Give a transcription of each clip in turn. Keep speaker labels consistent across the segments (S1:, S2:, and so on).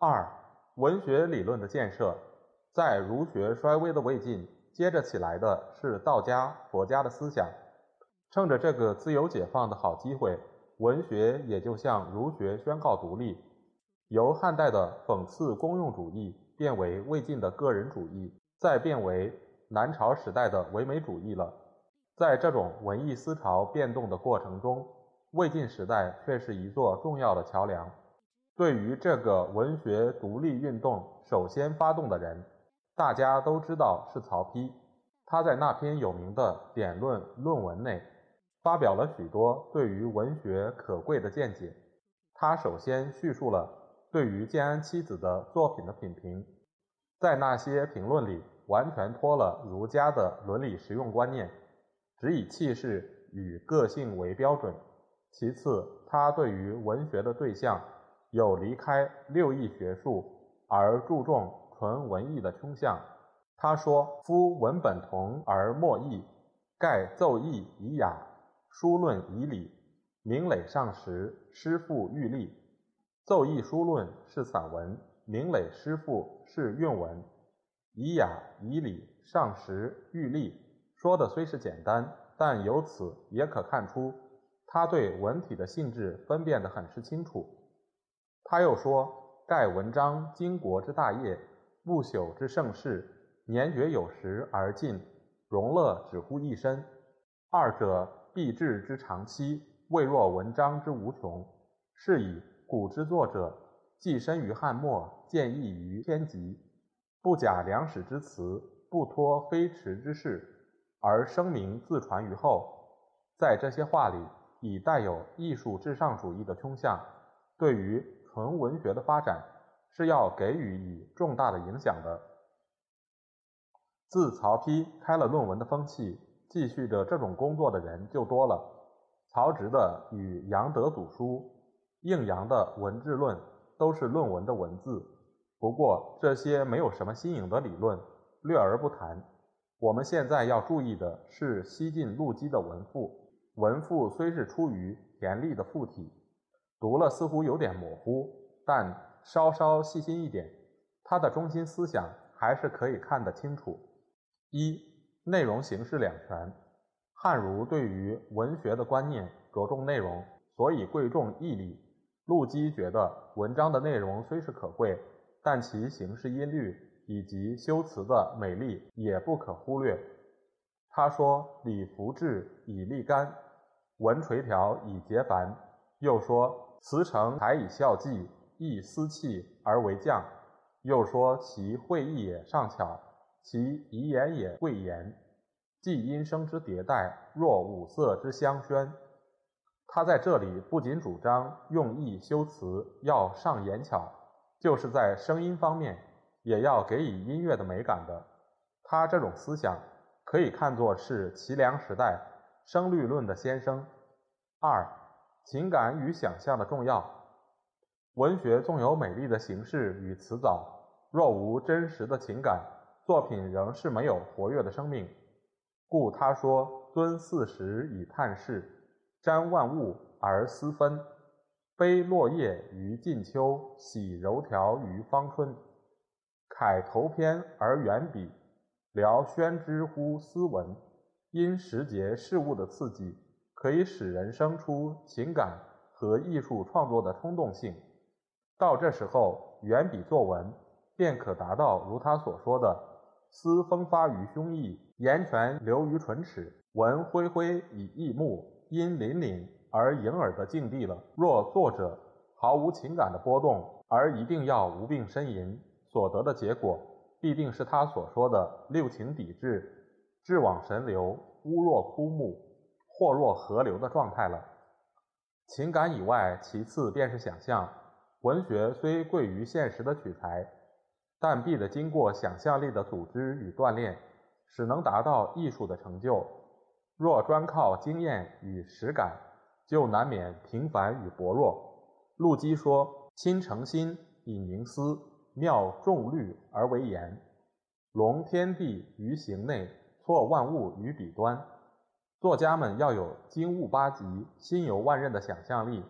S1: 二、文学理论的建设，在儒学衰微的魏晋，接着起来的是道家、佛家的思想。趁着这个自由解放的好机会，文学也就向儒学宣告独立，由汉代的讽刺公用主义变为魏晋的个人主义，再变为南朝时代的唯美主义了。在这种文艺思潮变动的过程中，魏晋时代却是一座重要的桥梁。对于这个文学独立运动首先发动的人，大家都知道是曹丕。他在那篇有名的典论论文内，发表了许多对于文学可贵的见解。他首先叙述了对于建安七子的作品的品评，在那些评论里，完全脱了儒家的伦理实用观念。只以气势与个性为标准。其次，他对于文学的对象有离开六艺学术而注重纯文艺的倾向。他说：“夫文本同而莫异，盖奏议以雅，书论以礼，名累上实，诗赋欲立。奏议书论是散文，名累诗赋是韵文，以雅以礼上实欲立。”说的虽是简单，但由此也可看出，他对文体的性质分辨得很是清楚。他又说：“盖文章经国之大业，不朽之盛世，年绝有时而尽，荣乐只乎一身。二者必至之长期，未若文章之无穷。是以古之作者，寄身于汉末，见异于天极，不假良史之词，不托非迟之事。”而声名自传于后，在这些话里已带有艺术至上主义的倾向，对于纯文学的发展是要给予以重大的影响的。自曹丕开了论文的风气，继续着这种工作的人就多了。曹植的与杨德祖书、应阳的文志论都是论文的文字，不过这些没有什么新颖的理论，略而不谈。我们现在要注意的是西晋陆机的文赋。文赋虽是出于田力的赋体，读了似乎有点模糊，但稍稍细心一点，他的中心思想还是可以看得清楚。一、内容形式两全。汉儒对于文学的观念着重内容，所以贵重义理。陆机觉得文章的内容虽是可贵，但其形式音律。以及修辞的美丽也不可忽略。他说：“礼服志以立干，文垂条以结繁。”又说：“辞成才以孝济，亦思气而为将。”又说：“其会意也尚巧，其遗言也贵言。既音声之迭代，若五色之相宣。”他在这里不仅主张用意修辞要上言巧，就是在声音方面。也要给予音乐的美感的，他这种思想可以看作是齐梁时代声律论的先声。二、情感与想象的重要。文学纵有美丽的形式与词藻，若无真实的情感，作品仍是没有活跃的生命。故他说：“尊四时以探视，瞻万物而思分，悲落叶于近秋，喜柔条于芳春。”楷头篇而远笔，聊宣之乎斯文。因时节事物的刺激，可以使人生出情感和艺术创作的冲动性。到这时候，远笔作文，便可达到如他所说的“思风发于胸臆，言泉流于唇齿，文恢恢以益目，音凛凛而盈耳”的境地了。若作者毫无情感的波动，而一定要无病呻吟。所得的结果必定是他所说的六情抵制、志往神流、乌若枯木、或若河流的状态了。情感以外，其次便是想象。文学虽贵于现实的取材，但必得经过想象力的组织与锻炼，使能达到艺术的成就。若专靠经验与实感，就难免平凡与薄弱。陆机说：“亲诚心以凝思，妙众虑而为言，隆天地于形内，错万物于笔端。”作家们要有精悟八极、心游万仞的想象力，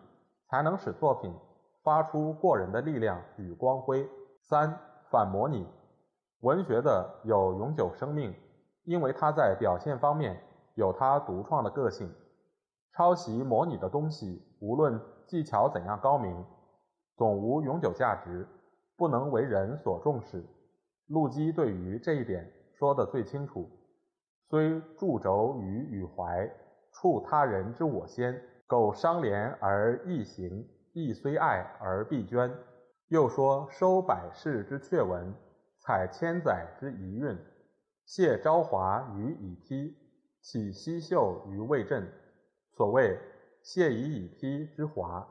S1: 才能使作品发出过人的力量与光辉。三、反模拟，文学的有永久生命，因为它在表现方面有它独创的个性。抄袭模拟的东西，无论技巧怎样高明，总无永久价值，不能为人所重视。陆机对于这一点说得最清楚。虽驻轴于羽怀，触他人之我先。苟伤怜而易行，亦虽爱而必捐。又说收百世之阙文，采千载之遗韵，谢朝华于以披，起西秀于未振。所谓谢以乙丕之华，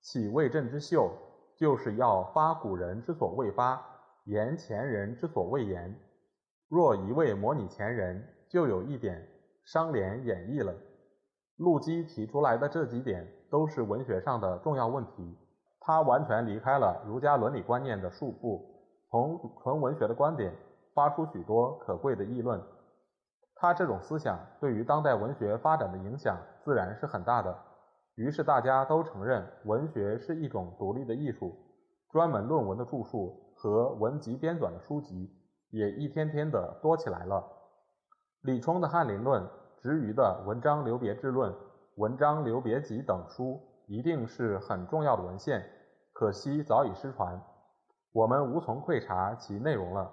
S1: 起未振之秀，就是要发古人之所未发，言前人之所未言。若一味模拟前人，就有一点商联演绎了。陆机提出来的这几点都是文学上的重要问题。他完全离开了儒家伦理观念的束缚，从纯文学的观点发出许多可贵的议论。他这种思想对于当代文学发展的影响自然是很大的。于是大家都承认文学是一种独立的艺术，专门论文的著述和文集编纂的书籍也一天天的多起来了。李冲的《翰林论》，执余的《文章留别志论》《文章留别集》等书，一定是很重要的文献，可惜早已失传，我们无从窥察其内容了。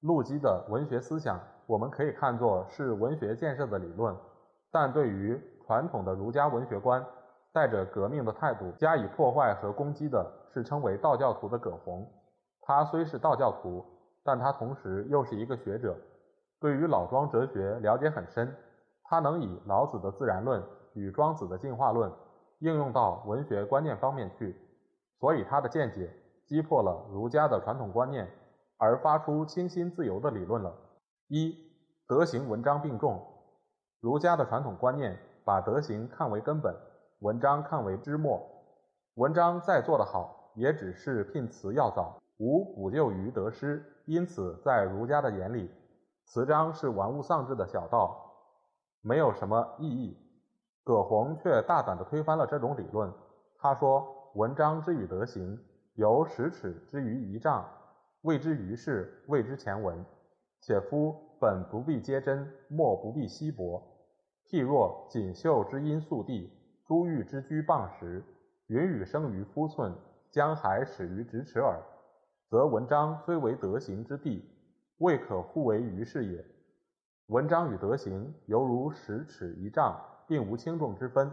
S1: 陆机的文学思想，我们可以看作是文学建设的理论，但对于传统的儒家文学观，带着革命的态度加以破坏和攻击的，是称为道教徒的葛洪。他虽是道教徒，但他同时又是一个学者。对于老庄哲学了解很深，他能以老子的自然论与庄子的进化论应用到文学观念方面去，所以他的见解击破了儒家的传统观念，而发出清新自由的理论了。一德行文章并重，儒家的传统观念把德行看为根本，文章看为枝末，文章再做得好，也只是聘词要早，无补救于得失，因此在儒家的眼里。词章是玩物丧志的小道，没有什么意义。葛洪却大胆地推翻了这种理论。他说：“文章之与德行，由十尺之于一丈，谓之于事，谓之前文。且夫本不必皆真，末不必稀薄。譬若锦绣之音速递，珠玉之居傍石，云雨生于夫寸，江海始于咫尺耳。则文章虽为德行之地。”未可互为于事也。文章与德行犹如十尺一丈，并无轻重之分。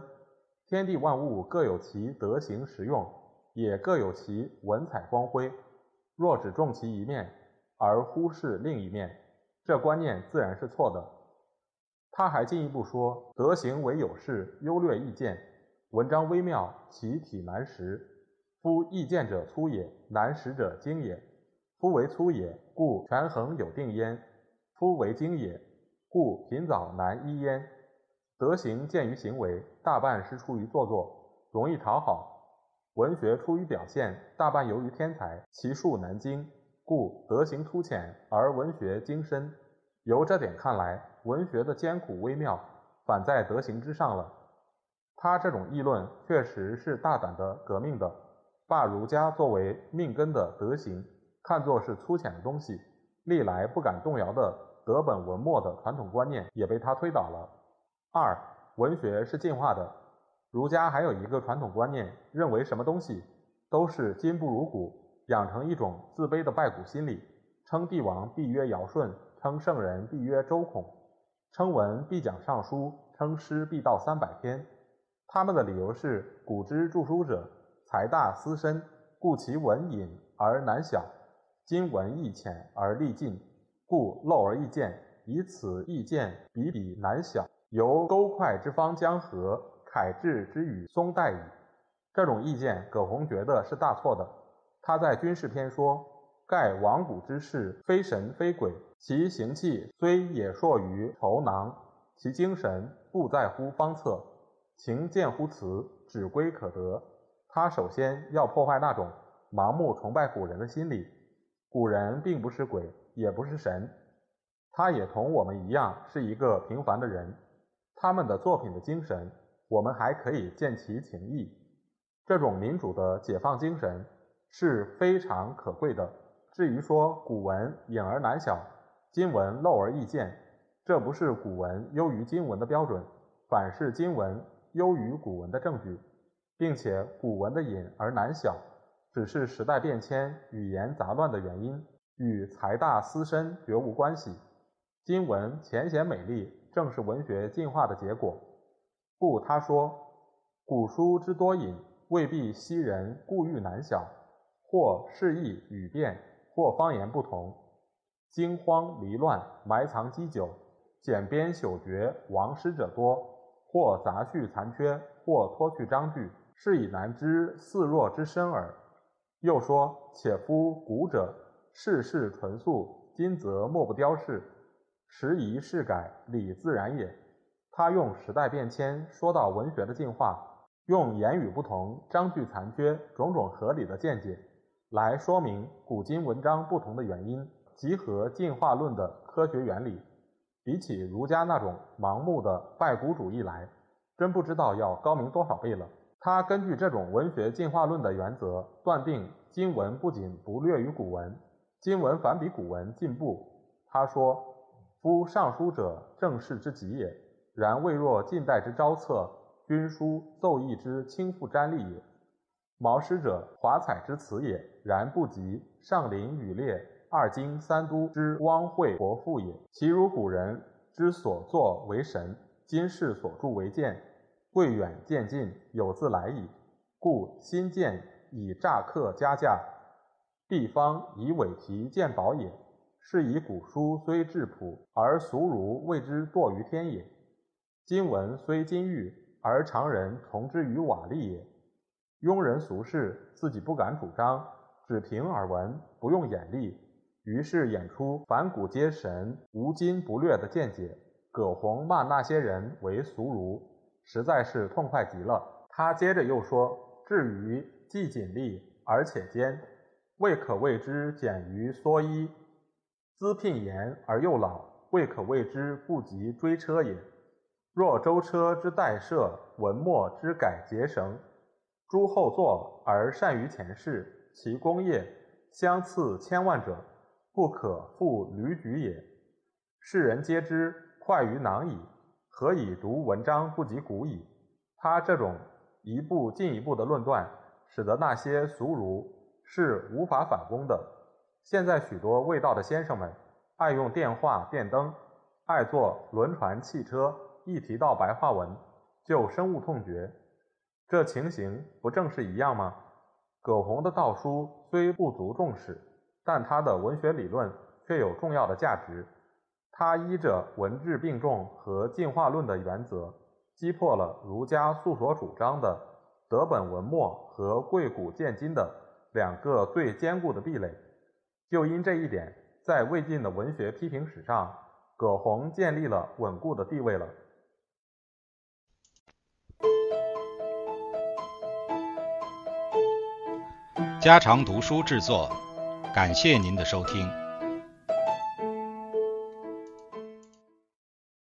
S1: 天地万物各有其德行实用，也各有其文采光辉。若只重其一面，而忽视另一面，这观念自然是错的。他还进一步说：德行为有事，优劣易见。文章微妙，其体难识。夫易见者粗也，难识者精也。夫为粗也，故权衡有定焉；夫为精也，故贫早难依焉。德行见于行为，大半是出于做作，容易讨好；文学出于表现，大半由于天才，其术难精，故德行粗浅而文学精深。由这点看来，文学的艰苦微妙，反在德行之上了。他这种议论确实是大胆的、革命的，把儒家作为命根的德行。看作是粗浅的东西，历来不敢动摇的德本文末的传统观念也被他推倒了。二，文学是进化的。儒家还有一个传统观念，认为什么东西都是今不如古，养成一种自卑的拜古心理，称帝王必曰尧舜，称圣人必曰周孔，称文必讲尚书，称诗必道三百篇。他们的理由是：古之著书者，才大思深，故其文隐而难晓。今文意浅而力尽，故漏而易见，以此易见比比难晓。由勾快之方江河，楷志之语松代矣。这种意见，葛洪觉得是大错的。他在军事篇说：“盖亡古之事，非神非鬼，其行气虽也硕于筹囊，其精神不在乎方策，情见乎辞，指归可得。”他首先要破坏那种盲目崇拜古人的心理。古人并不是鬼，也不是神，他也同我们一样是一个平凡的人。他们的作品的精神，我们还可以见其情谊。这种民主的解放精神是非常可贵的。至于说古文隐而难晓，今文露而易见，这不是古文优于今文的标准，反是今文优于古文的证据，并且古文的隐而难晓，只是时代变迁、语言杂乱的原因，与财大思深绝无关系。今文浅显美丽，正是文学进化的结果。故他说，古书之多隐。未必昔人故欲难晓，或释义语变，或方言不同，惊慌离乱，埋藏积久，简编朽绝，亡失者多；或杂序残缺，或脱去章句，是以难知似若之深耳。又说：且夫古者，世事纯素，今则莫不雕饰，时移世改，理自然也。他用时代变迁说到文学的进化。用言语不同、章句残缺种种合理的见解来说明古今文章不同的原因，集合进化论的科学原理，比起儒家那种盲目的拜古主义来，真不知道要高明多少倍了。他根据这种文学进化论的原则，断定今文不仅不劣于古文，今文反比古文进步。他说：“夫尚书者，正事之极也，然未若近代之招策。”军书奏议之轻负瞻立也，毛诗者华彩之词也，然不及上林羽列二经三都之汪惠博赋也。其如古人之所作为神，今世所著为鉴，贵远渐近，有自来矣。故新建以诈客加价，地方以伪题鉴宝也。是以古书虽质朴，而俗儒谓之堕于天也。今文虽金玉。而常人从之于瓦砾也。庸人俗士自己不敢主张，只凭耳闻，不用眼力，于是演出反古皆神，无今不略的见解。葛洪骂那些人为俗儒，实在是痛快极了。他接着又说：“至于既紧力而且坚，未可谓之简于蓑衣；资聘言而又老，未可谓之不及追车也。”若舟车之代设，文墨之改节绳，诸后作而善于前世，其功业相次千万者，不可复履举也。世人皆知，快于囊矣，何以读文章不及古矣？他这种一步进一步的论断，使得那些俗儒是无法反攻的。现在许多未到的先生们，爱用电话、电灯，爱坐轮船、汽车。一提到白话文，就深恶痛绝，这情形不正是一样吗？葛洪的道书虽不足重视，但他的文学理论却有重要的价值。他依着文质并重和进化论的原则，击破了儒家素所主张的德本文末和贵古见今的两个最坚固的壁垒。就因这一点，在魏晋的文学批评史上，葛洪建立了稳固的地位了。
S2: 家常读书制作，感谢您的收听。